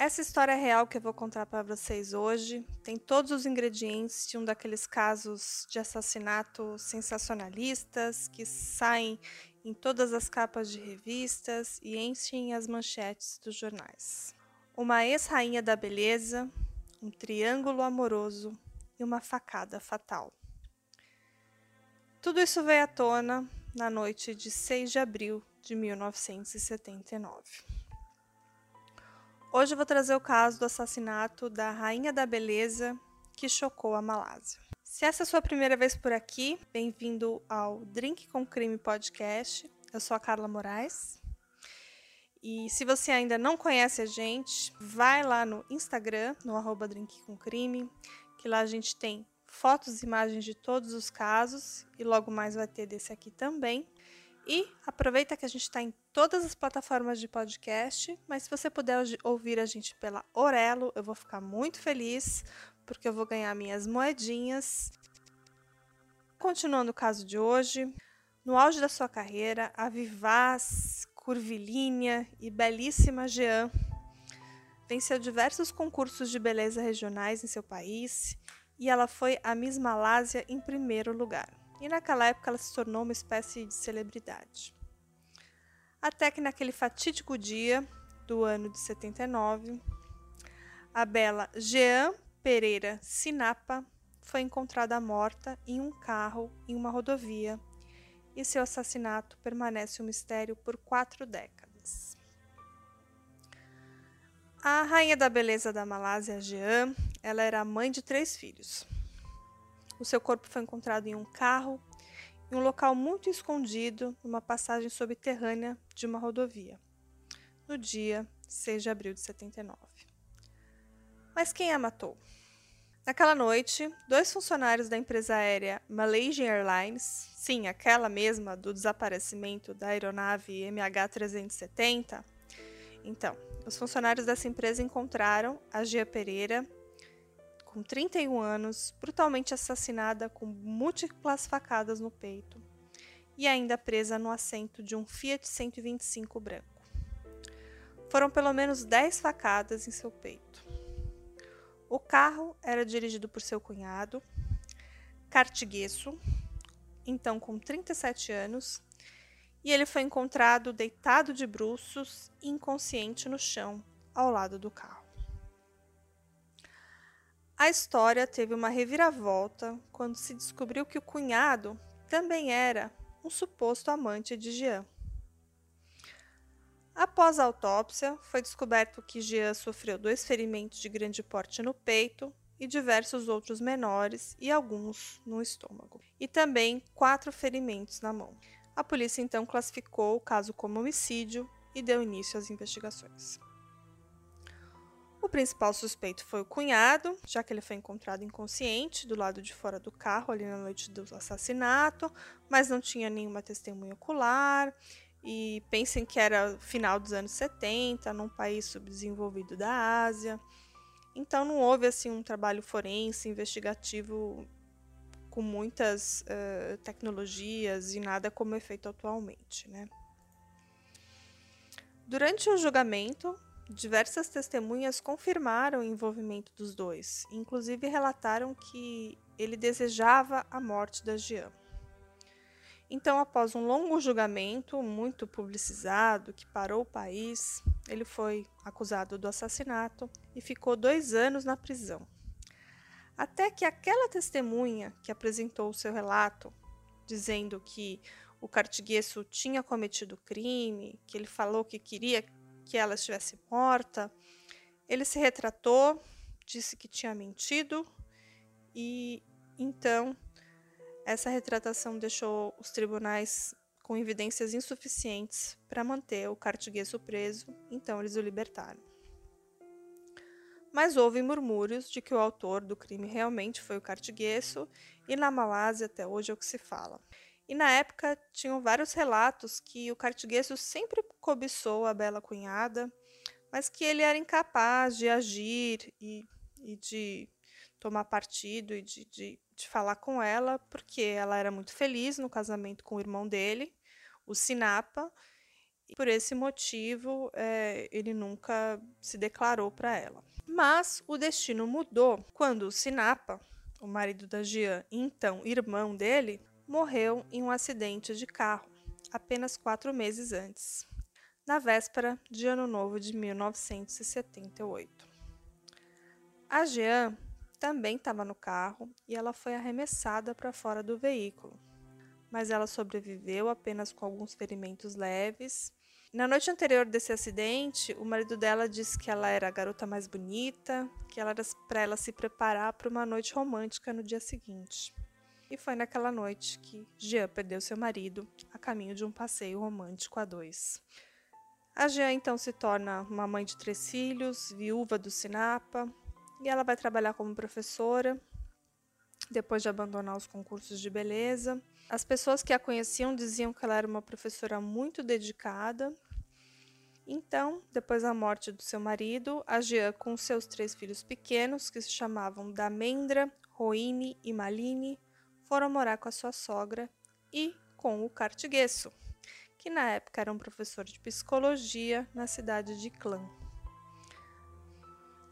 Essa história real que eu vou contar para vocês hoje tem todos os ingredientes de um daqueles casos de assassinato sensacionalistas que saem em todas as capas de revistas e enchem as manchetes dos jornais. Uma ex-rainha da beleza, um triângulo amoroso e uma facada fatal. Tudo isso veio à tona na noite de 6 de abril de 1979. Hoje eu vou trazer o caso do assassinato da Rainha da Beleza que chocou a Malásia. Se essa é a sua primeira vez por aqui, bem-vindo ao Drink com Crime Podcast. Eu sou a Carla Moraes. E se você ainda não conhece a gente, vai lá no Instagram, no arroba Drink com Crime, que lá a gente tem fotos e imagens de todos os casos e logo mais vai ter desse aqui também. E aproveita que a gente está em todas as plataformas de podcast, mas se você puder ouvir a gente pela Orelo, eu vou ficar muito feliz, porque eu vou ganhar minhas moedinhas. Continuando o caso de hoje, no auge da sua carreira, a vivaz, curvilínea e belíssima Jean venceu diversos concursos de beleza regionais em seu país e ela foi a Miss Malásia em primeiro lugar e naquela época ela se tornou uma espécie de celebridade. Até que naquele fatídico dia do ano de 79, a bela Jean Pereira Sinapa foi encontrada morta em um carro em uma rodovia e seu assassinato permanece um mistério por quatro décadas. A rainha da beleza da Malásia, Jean, ela era mãe de três filhos. O seu corpo foi encontrado em um carro, em um local muito escondido, numa passagem subterrânea de uma rodovia, no dia 6 de abril de 79. Mas quem a matou? Naquela noite, dois funcionários da empresa aérea Malaysian Airlines, sim, aquela mesma do desaparecimento da aeronave MH370, então, os funcionários dessa empresa encontraram a Gia Pereira com 31 anos, brutalmente assassinada com múltiplas facadas no peito e ainda presa no assento de um Fiat 125 branco. Foram pelo menos 10 facadas em seu peito. O carro era dirigido por seu cunhado, Cartiguesso, então com 37 anos, e ele foi encontrado deitado de bruços, inconsciente no chão, ao lado do carro. A história teve uma reviravolta quando se descobriu que o cunhado também era um suposto amante de Jean. Após a autópsia, foi descoberto que Jean sofreu dois ferimentos de grande porte no peito e diversos outros menores e alguns no estômago, e também quatro ferimentos na mão. A polícia então classificou o caso como homicídio e deu início às investigações. O principal suspeito foi o cunhado, já que ele foi encontrado inconsciente do lado de fora do carro ali na noite do assassinato, mas não tinha nenhuma testemunha ocular. E pensem que era final dos anos 70, num país subdesenvolvido da Ásia. Então não houve assim um trabalho forense investigativo com muitas uh, tecnologias e nada como é feito atualmente, né? Durante o julgamento, Diversas testemunhas confirmaram o envolvimento dos dois, inclusive relataram que ele desejava a morte da Jean. Então, após um longo julgamento, muito publicizado, que parou o país, ele foi acusado do assassinato e ficou dois anos na prisão. Até que aquela testemunha que apresentou o seu relato, dizendo que o Cartiguesso tinha cometido crime, que ele falou que queria que ela estivesse morta. Ele se retratou, disse que tinha mentido e então essa retratação deixou os tribunais com evidências insuficientes para manter o cartigueso preso, então eles o libertaram. Mas houve murmúrios de que o autor do crime realmente foi o cartigueso, e na Malásia até hoje é o que se fala. E na época tinham vários relatos que o Cartigueso sempre cobiçou a bela cunhada, mas que ele era incapaz de agir e, e de tomar partido e de, de, de falar com ela, porque ela era muito feliz no casamento com o irmão dele, o Sinapa, e por esse motivo é, ele nunca se declarou para ela. Mas o destino mudou quando o Sinapa, o marido da Jean, então irmão dele, morreu em um acidente de carro apenas quatro meses antes, na véspera de Ano Novo de 1978. A Jean também estava no carro e ela foi arremessada para fora do veículo, mas ela sobreviveu apenas com alguns ferimentos leves. Na noite anterior desse acidente, o marido dela disse que ela era a garota mais bonita, que ela era para ela se preparar para uma noite romântica no dia seguinte. E foi naquela noite que Jean perdeu seu marido a caminho de um passeio romântico a dois. A Jean então se torna uma mãe de três filhos, viúva do Sinapa, e ela vai trabalhar como professora depois de abandonar os concursos de beleza. As pessoas que a conheciam diziam que ela era uma professora muito dedicada. Então, depois da morte do seu marido, a Jean, com seus três filhos pequenos, que se chamavam Damendra, Roine e Maline, foram morar com a sua sogra e com o Cartiguesso, que na época era um professor de psicologia na cidade de Clã.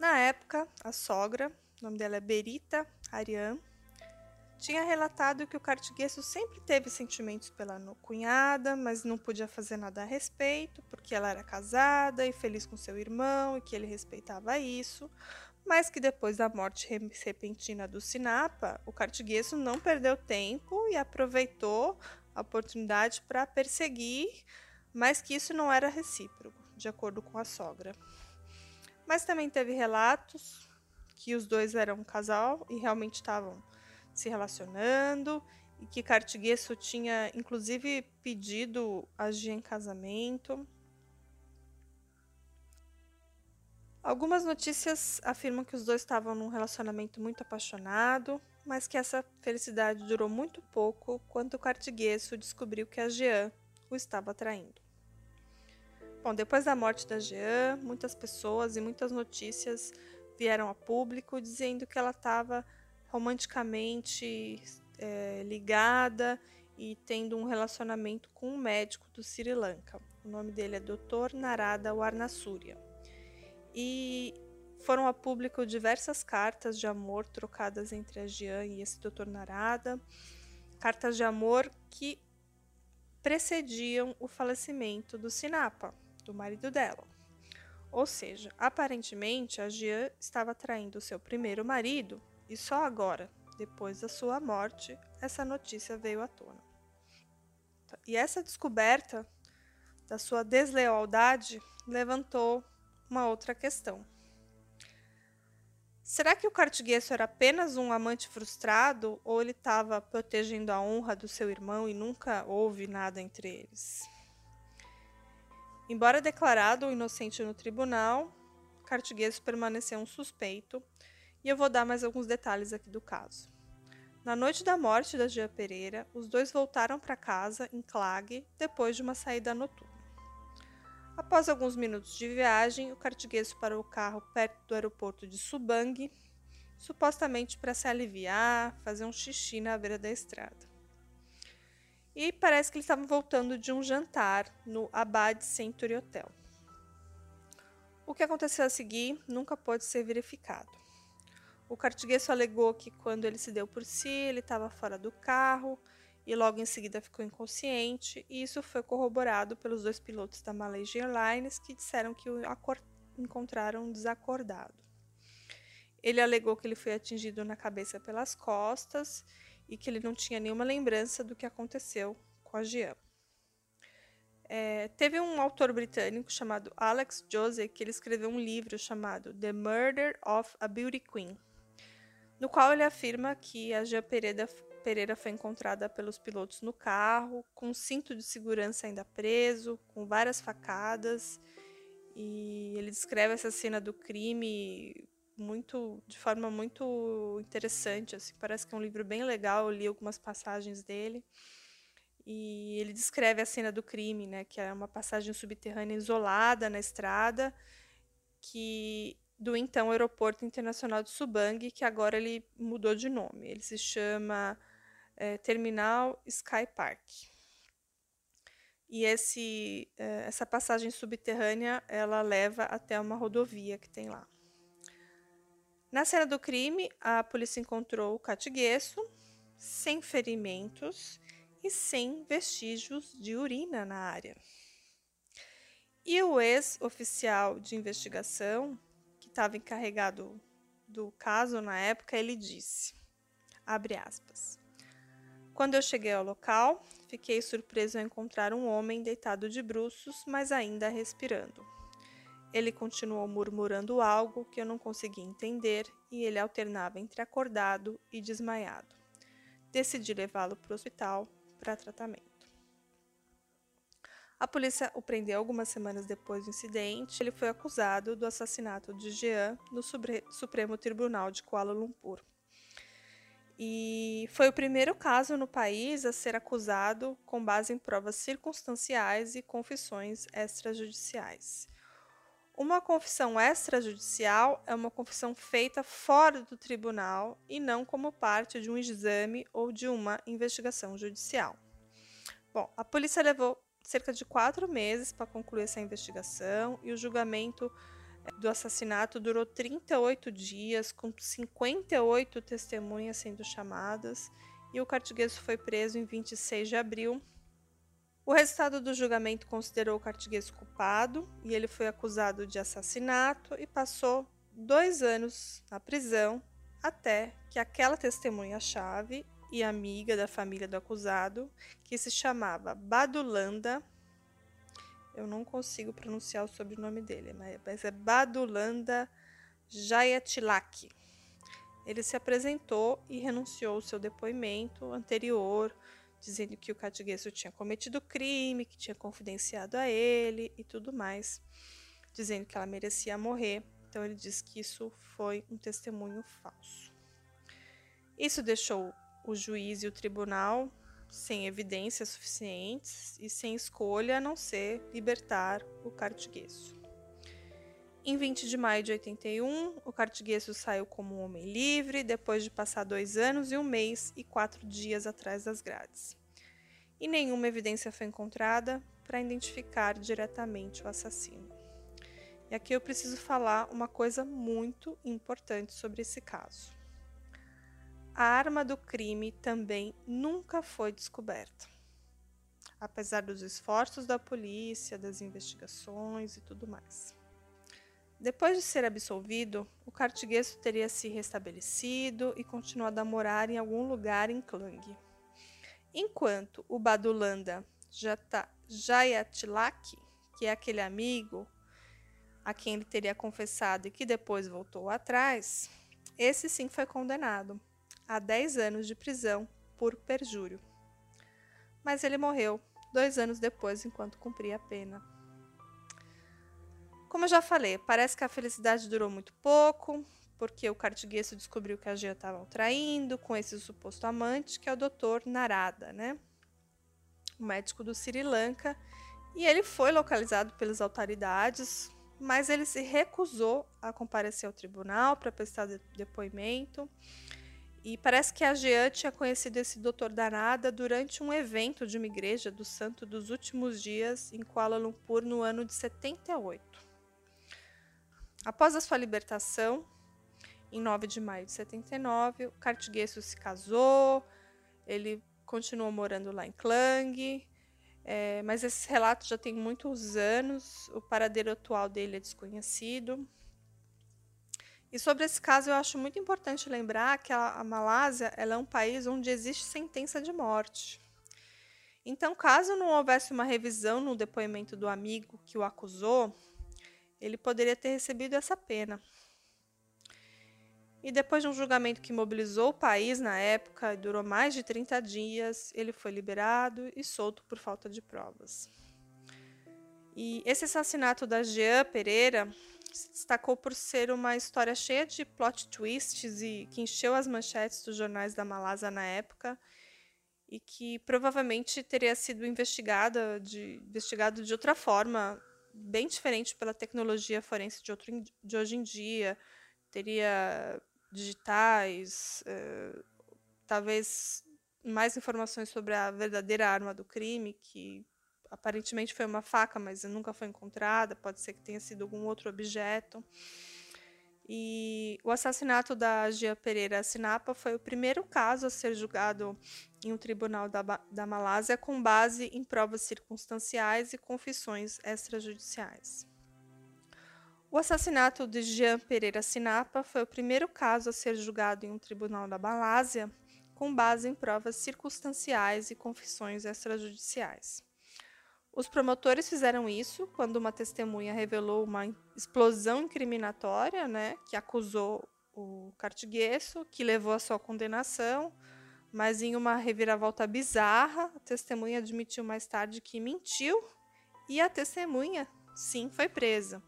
Na época, a sogra, o nome dela é Berita Ariane, tinha relatado que o Cartiguesso sempre teve sentimentos pela cunhada, mas não podia fazer nada a respeito, porque ela era casada e feliz com seu irmão e que ele respeitava isso, mas que depois da morte repentina do Sinapa, o Cartiguesso não perdeu tempo e aproveitou a oportunidade para perseguir, mas que isso não era recíproco, de acordo com a sogra. Mas também teve relatos que os dois eram um casal e realmente estavam se relacionando e que Cartiguesso tinha inclusive pedido agir em casamento. Algumas notícias afirmam que os dois estavam num relacionamento muito apaixonado, mas que essa felicidade durou muito pouco quando o Cartiguesso descobriu que a Jean o estava traindo. Bom, depois da morte da Jean, muitas pessoas e muitas notícias vieram a público dizendo que ela estava romanticamente é, ligada e tendo um relacionamento com um médico do Sri Lanka. O nome dele é Dr. Narada Warnasuriya. E foram a público diversas cartas de amor trocadas entre a Jean e esse Dr. Narada, cartas de amor que precediam o falecimento do Sinapa, do marido dela. Ou seja, aparentemente a Jean estava traindo seu primeiro marido e só agora, depois da sua morte, essa notícia veio à tona. E essa descoberta da sua deslealdade levantou uma outra questão. Será que o Cartiguesso era apenas um amante frustrado ou ele estava protegendo a honra do seu irmão e nunca houve nada entre eles? Embora declarado inocente no tribunal, Cartiguesso permaneceu um suspeito e eu vou dar mais alguns detalhes aqui do caso. Na noite da morte da Gia Pereira, os dois voltaram para casa em Clague depois de uma saída noturna. Após alguns minutos de viagem, o cartigueso parou o carro perto do aeroporto de Subang, supostamente para se aliviar, fazer um xixi na beira da estrada. E parece que eles estavam voltando de um jantar no Abad Century Hotel. O que aconteceu a seguir nunca pode ser verificado. O Cartiguesso alegou que quando ele se deu por si, ele estava fora do carro e logo em seguida ficou inconsciente, e isso foi corroborado pelos dois pilotos da Malaysia Airlines que disseram que o encontraram desacordado. Ele alegou que ele foi atingido na cabeça pelas costas e que ele não tinha nenhuma lembrança do que aconteceu com a Jean. É, teve um autor britânico chamado Alex Josey que ele escreveu um livro chamado The Murder of a Beauty Queen, no qual ele afirma que a Jean Pereira, Pereira foi encontrada pelos pilotos no carro, com cinto de segurança ainda preso, com várias facadas, e ele descreve essa cena do crime muito de forma muito interessante, assim, parece que é um livro bem legal, eu li algumas passagens dele. E ele descreve a cena do crime, né, que é uma passagem subterrânea isolada na estrada, que do então Aeroporto Internacional de Subang, que agora ele mudou de nome. Ele se chama é, Terminal Sky Park. e esse, eh, essa passagem subterrânea ela leva até uma rodovia que tem lá. Na cena do crime, a polícia encontrou o catigueço sem ferimentos e sem vestígios de urina na área. E o ex-oficial de investigação, que estava encarregado do caso na época, ele disse, abre aspas, quando eu cheguei ao local, fiquei surpreso ao encontrar um homem deitado de bruços, mas ainda respirando. Ele continuou murmurando algo que eu não conseguia entender e ele alternava entre acordado e desmaiado. Decidi levá-lo para o hospital para tratamento. A polícia o prendeu algumas semanas depois do incidente. Ele foi acusado do assassinato de Jean no Supremo Tribunal de Kuala Lumpur. E foi o primeiro caso no país a ser acusado com base em provas circunstanciais e confissões extrajudiciais. Uma confissão extrajudicial é uma confissão feita fora do tribunal e não como parte de um exame ou de uma investigação judicial. Bom, a polícia levou cerca de quatro meses para concluir essa investigação e o julgamento do assassinato durou 38 dias, com 58 testemunhas sendo chamadas, e o cartiguês foi preso em 26 de abril. O resultado do julgamento considerou o cartiguês culpado e ele foi acusado de assassinato e passou dois anos na prisão até que aquela testemunha-chave e amiga da família do acusado, que se chamava Badulanda, eu não consigo pronunciar o sobrenome dele, mas é Badulanda Jayatilak. Ele se apresentou e renunciou ao seu depoimento anterior, dizendo que o Catiguesso tinha cometido crime, que tinha confidenciado a ele e tudo mais, dizendo que ela merecia morrer. Então ele diz que isso foi um testemunho falso. Isso deixou o juiz e o tribunal sem evidências suficientes e sem escolha a não ser libertar o Cartigueso. Em 20 de maio de 81, o Cartigueso saiu como um homem livre depois de passar dois anos e um mês e quatro dias atrás das grades. E nenhuma evidência foi encontrada para identificar diretamente o assassino. E aqui eu preciso falar uma coisa muito importante sobre esse caso a arma do crime também nunca foi descoberta. Apesar dos esforços da polícia, das investigações e tudo mais. Depois de ser absolvido, o cartigueso teria se restabelecido e continuado a morar em algum lugar em Klang. Enquanto o Badulanda Jayatilak, que é aquele amigo a quem ele teria confessado e que depois voltou atrás, esse sim foi condenado a 10 anos de prisão por perjúrio. Mas ele morreu dois anos depois, enquanto cumpria a pena. Como eu já falei, parece que a felicidade durou muito pouco, porque o cartigueso descobriu que a Gia estava traindo com esse suposto amante, que é o Dr. Narada, né? O médico do Sri Lanka, e ele foi localizado pelas autoridades, mas ele se recusou a comparecer ao tribunal para prestar depoimento e parece que a Jean tinha conhecido esse doutor Danada durante um evento de uma igreja do Santo dos Últimos Dias em Kuala Lumpur no ano de 78. Após a sua libertação, em 9 de maio de 79, o se casou, ele continuou morando lá em Klang, é, mas esse relato já tem muitos anos, o paradeiro atual dele é desconhecido. E sobre esse caso, eu acho muito importante lembrar que a, a Malásia é um país onde existe sentença de morte. Então, caso não houvesse uma revisão no depoimento do amigo que o acusou, ele poderia ter recebido essa pena. E depois de um julgamento que mobilizou o país na época e durou mais de 30 dias, ele foi liberado e solto por falta de provas. E esse assassinato da Jean Pereira se destacou por ser uma história cheia de plot twists e que encheu as manchetes dos jornais da Malásia na época e que provavelmente teria sido investigada de, investigado de outra forma, bem diferente pela tecnologia forense de, outro, de hoje em dia. Teria digitais, eh, talvez mais informações sobre a verdadeira arma do crime, que aparentemente foi uma faca, mas nunca foi encontrada, pode ser que tenha sido algum outro objeto. E o assassinato da Gia Pereira Sinapa foi o primeiro caso a ser julgado em um tribunal da, da Malásia com base em provas circunstanciais e confissões extrajudiciais. O assassinato de Jean Pereira Sinapa foi o primeiro caso a ser julgado em um tribunal da Malásia com base em provas circunstanciais e confissões extrajudiciais. Os promotores fizeram isso quando uma testemunha revelou uma explosão incriminatória, né, que acusou o Cartiguesso, que levou à sua condenação, mas em uma reviravolta bizarra, a testemunha admitiu mais tarde que mentiu e a testemunha, sim, foi presa.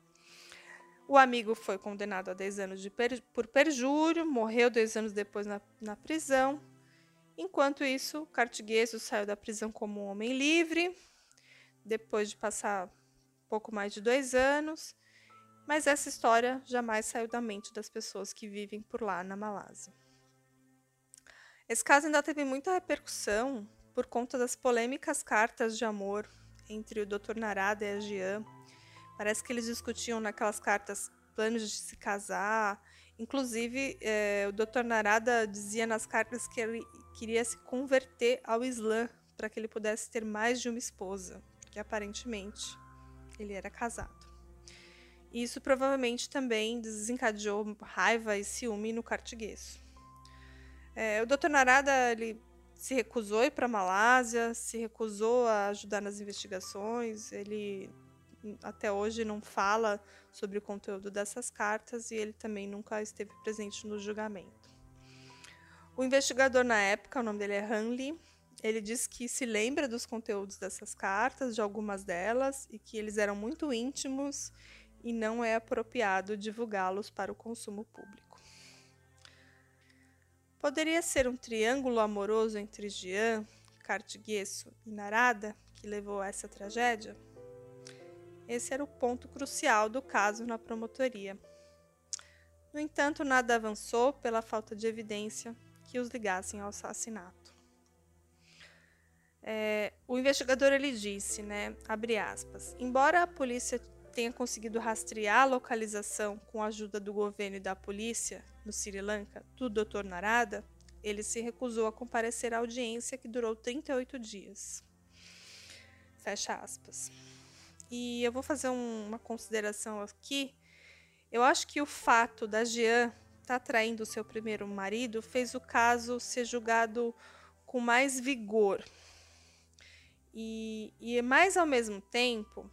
O amigo foi condenado a 10 anos per, por perjúrio, morreu dois anos depois na, na prisão. Enquanto isso, Cartigueso saiu da prisão como um homem livre, depois de passar pouco mais de dois anos, mas essa história jamais saiu da mente das pessoas que vivem por lá na Malásia. Esse caso ainda teve muita repercussão por conta das polêmicas cartas de amor entre o Dr. Narada e a Jean. Parece que eles discutiam naquelas cartas planos de se casar. Inclusive, é, o Dr. Narada dizia nas cartas que ele queria se converter ao Islã para que ele pudesse ter mais de uma esposa que aparentemente ele era casado. Isso provavelmente também desencadeou raiva e ciúme no cartiguês. É, o Dr. Narada ele se recusou a ir para a Malásia, se recusou a ajudar nas investigações, ele até hoje não fala sobre o conteúdo dessas cartas e ele também nunca esteve presente no julgamento. O investigador na época, o nome dele é Hanley, ele diz que se lembra dos conteúdos dessas cartas, de algumas delas, e que eles eram muito íntimos e não é apropriado divulgá-los para o consumo público. Poderia ser um triângulo amoroso entre Jean, Cartiguesso e Narada que levou a essa tragédia? Esse era o ponto crucial do caso na promotoria. No entanto, nada avançou pela falta de evidência que os ligassem ao assassinato. O investigador ele disse, né, abre aspas, embora a polícia tenha conseguido rastrear a localização com a ajuda do governo e da polícia no Sri Lanka do Dr. Narada, ele se recusou a comparecer à audiência que durou 38 dias. Fecha aspas. E eu vou fazer um, uma consideração aqui. Eu acho que o fato da Jean estar tá traindo seu primeiro marido fez o caso ser julgado com mais vigor, e, e mais ao mesmo tempo,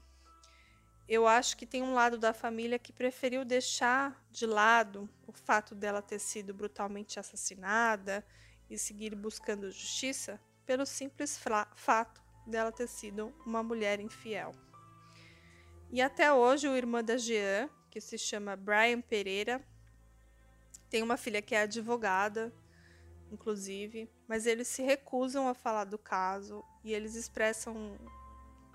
eu acho que tem um lado da família que preferiu deixar de lado o fato dela ter sido brutalmente assassinada e seguir buscando justiça pelo simples fato dela ter sido uma mulher infiel. E até hoje o irmão da Jean, que se chama Brian Pereira, tem uma filha que é advogada inclusive, mas eles se recusam a falar do caso e eles expressam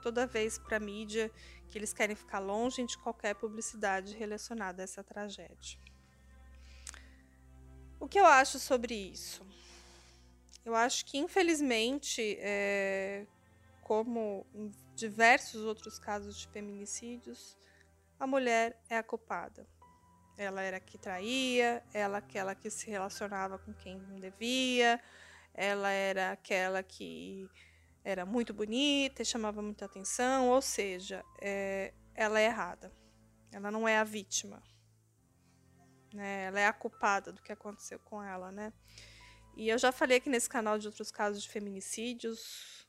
toda vez para a mídia que eles querem ficar longe de qualquer publicidade relacionada a essa tragédia. O que eu acho sobre isso? Eu acho que, infelizmente, é, como em diversos outros casos de feminicídios, a mulher é a culpada. Ela era que traía, ela aquela que se relacionava com quem não devia, ela era aquela que era muito bonita e chamava muita atenção, ou seja, é, ela é errada. Ela não é a vítima. Né? Ela é a culpada do que aconteceu com ela, né? E eu já falei aqui nesse canal de outros casos de feminicídios,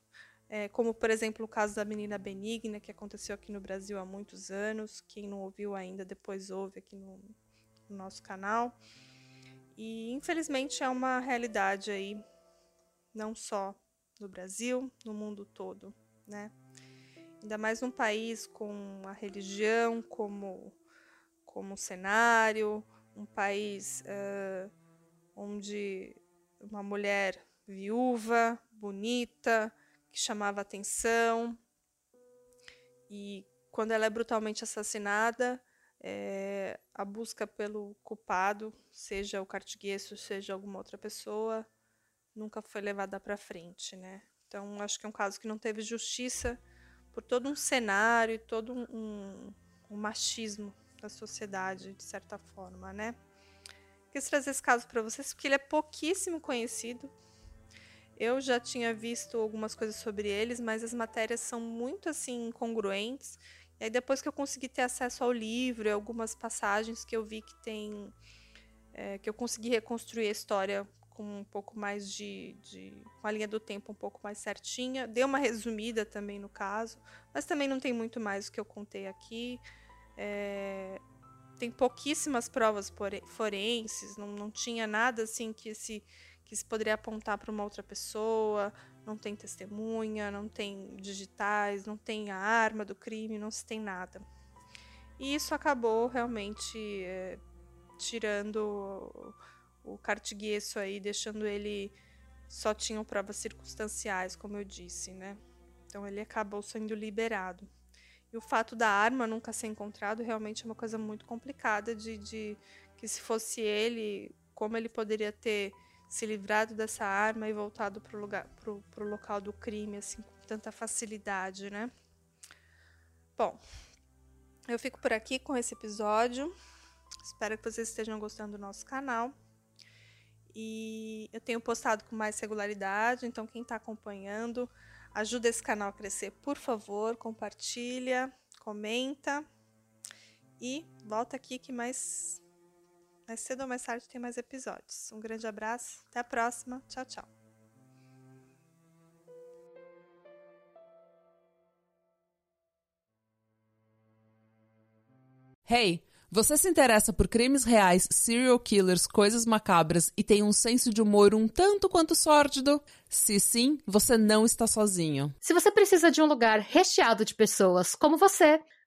é, como por exemplo o caso da menina Benigna, que aconteceu aqui no Brasil há muitos anos. Quem não ouviu ainda, depois ouve aqui no, no nosso canal. E infelizmente é uma realidade aí, não só no Brasil, no mundo todo, né? Ainda mais num país com a religião como, como cenário, um país uh, onde uma mulher viúva, bonita, que chamava atenção. E quando ela é brutalmente assassinada, é, a busca pelo culpado, seja o cartiguesso, seja alguma outra pessoa, nunca foi levada para frente, né? Então, acho que é um caso que não teve justiça por todo um cenário, todo um, um, um machismo da sociedade, de certa forma, né? Quis trazer esse caso para vocês porque ele é pouquíssimo conhecido. Eu já tinha visto algumas coisas sobre eles, mas as matérias são muito assim incongruentes. E aí depois que eu consegui ter acesso ao livro, e algumas passagens que eu vi que tem é, que eu consegui reconstruir a história com um pouco mais de, de com a linha do tempo um pouco mais certinha. Deu uma resumida também no caso, mas também não tem muito mais o que eu contei aqui. É, tem pouquíssimas provas forenses, não, não tinha nada assim que se, que se poderia apontar para uma outra pessoa, não tem testemunha, não tem digitais, não tem a arma do crime, não se tem nada. E isso acabou realmente é, tirando o Cartiguesso aí, deixando ele só tinham provas circunstanciais, como eu disse, né? Então ele acabou sendo liberado. E o fato da arma nunca ser encontrado realmente é uma coisa muito complicada de, de que se fosse ele, como ele poderia ter se livrado dessa arma e voltado para o lugar, local do crime assim com tanta facilidade, né? Bom, eu fico por aqui com esse episódio. Espero que vocês estejam gostando do nosso canal. E eu tenho postado com mais regularidade, então quem está acompanhando, ajuda esse canal a crescer, por favor, compartilha, comenta e volta aqui que mais, mais cedo ou mais tarde tem mais episódios. Um grande abraço, até a próxima, tchau, tchau. Hey! Você se interessa por crimes reais, serial killers, coisas macabras e tem um senso de humor um tanto quanto sórdido? Se sim, você não está sozinho. Se você precisa de um lugar recheado de pessoas como você,